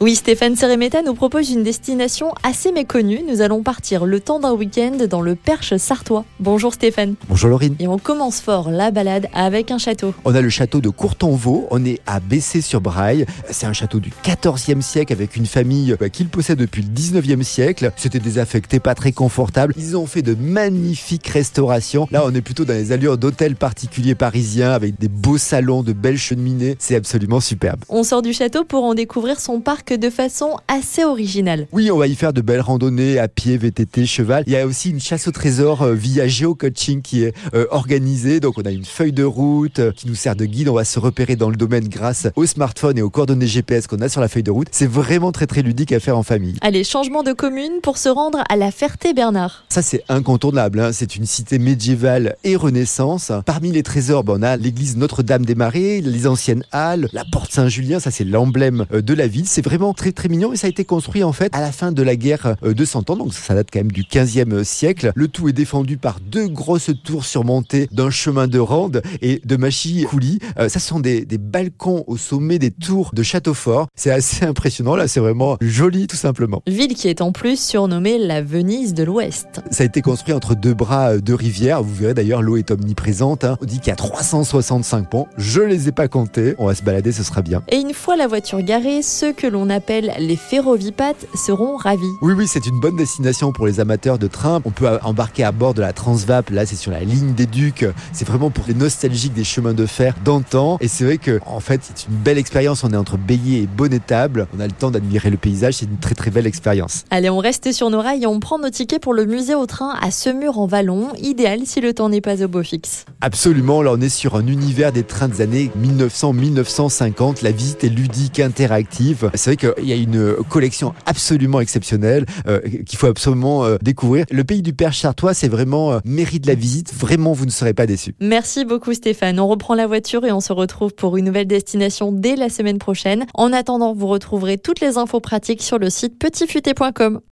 Oui, Stéphane Seremeta nous propose une destination assez méconnue. Nous allons partir le temps d'un week-end dans le Perche sartois. Bonjour Stéphane. Bonjour Laurine. Et on commence fort la balade avec un château. On a le château de Courtenvaux, on est à Bessé-sur-Braille. C'est un château du 14e siècle avec une famille bah, qu'il possède depuis le 19e siècle. C'était désaffecté, pas très confortable. Ils ont fait de magnifiques restaurations. Là, on est plutôt dans les allures d'hôtels particuliers parisiens avec des beaux salons, de belles cheminées. C'est absolument superbe. On sort du château pour en découvrir son parc de façon assez originale. Oui, on va y faire de belles randonnées à pied, VTT, cheval. Il y a aussi une chasse au trésor euh, via géocoaching qui est euh, organisée. Donc on a une feuille de route euh, qui nous sert de guide. On va se repérer dans le domaine grâce au smartphone et aux coordonnées GPS qu'on a sur la feuille de route. C'est vraiment très très ludique à faire en famille. Allez, changement de commune pour se rendre à la Ferté-Bernard. Ça c'est incontournable. Hein. C'est une cité médiévale et renaissance. Parmi les trésors, ben, on a l'église Notre-Dame des Marais, les anciennes halles, la porte Saint-Julien. Ça c'est l'emblème de la ville. C'est vraiment très très mignon et ça a été construit en fait à la fin de la guerre euh, de 100 ans, donc ça date quand même du 15e siècle. Le tout est défendu par deux grosses tours surmontées d'un chemin de rande et de machis coulis. Euh, ça sont des, des, balcons au sommet des tours de Châteaufort. C'est assez impressionnant là, c'est vraiment joli tout simplement. Ville qui est en plus surnommée la Venise de l'Ouest. Ça a été construit entre deux bras de rivière. Vous verrez d'ailleurs l'eau est omniprésente. Hein. On dit qu'il y a 365 ponts. Je les ai pas comptés. On va se balader, ce sera bien. Et une fois la voiture garée, ceux que l'on appelle les ferrovipates seront ravis. Oui, oui, c'est une bonne destination pour les amateurs de train. On peut embarquer à bord de la Transvap. Là, c'est sur la ligne des Ducs. C'est vraiment pour les nostalgiques des chemins de fer d'antan. Et c'est vrai que, en fait, c'est une belle expérience. On est entre Bélier et Bonnetable. On a le temps d'admirer le paysage. C'est une très, très belle expérience. Allez, on reste sur nos rails et on prend nos tickets pour le musée au train à Semur en Vallon. Idéal si le temps n'est pas au beau fixe. Absolument. Là, on est sur un univers des trains des années 1900-1950. La visite est ludique, interactive. C'est vrai qu'il y a une collection absolument exceptionnelle euh, qu'il faut absolument euh, découvrir. Le pays du Père Chartois, c'est vraiment euh, mérite la visite. Vraiment, vous ne serez pas déçus. Merci beaucoup Stéphane. On reprend la voiture et on se retrouve pour une nouvelle destination dès la semaine prochaine. En attendant, vous retrouverez toutes les infos pratiques sur le site petitfuté.com.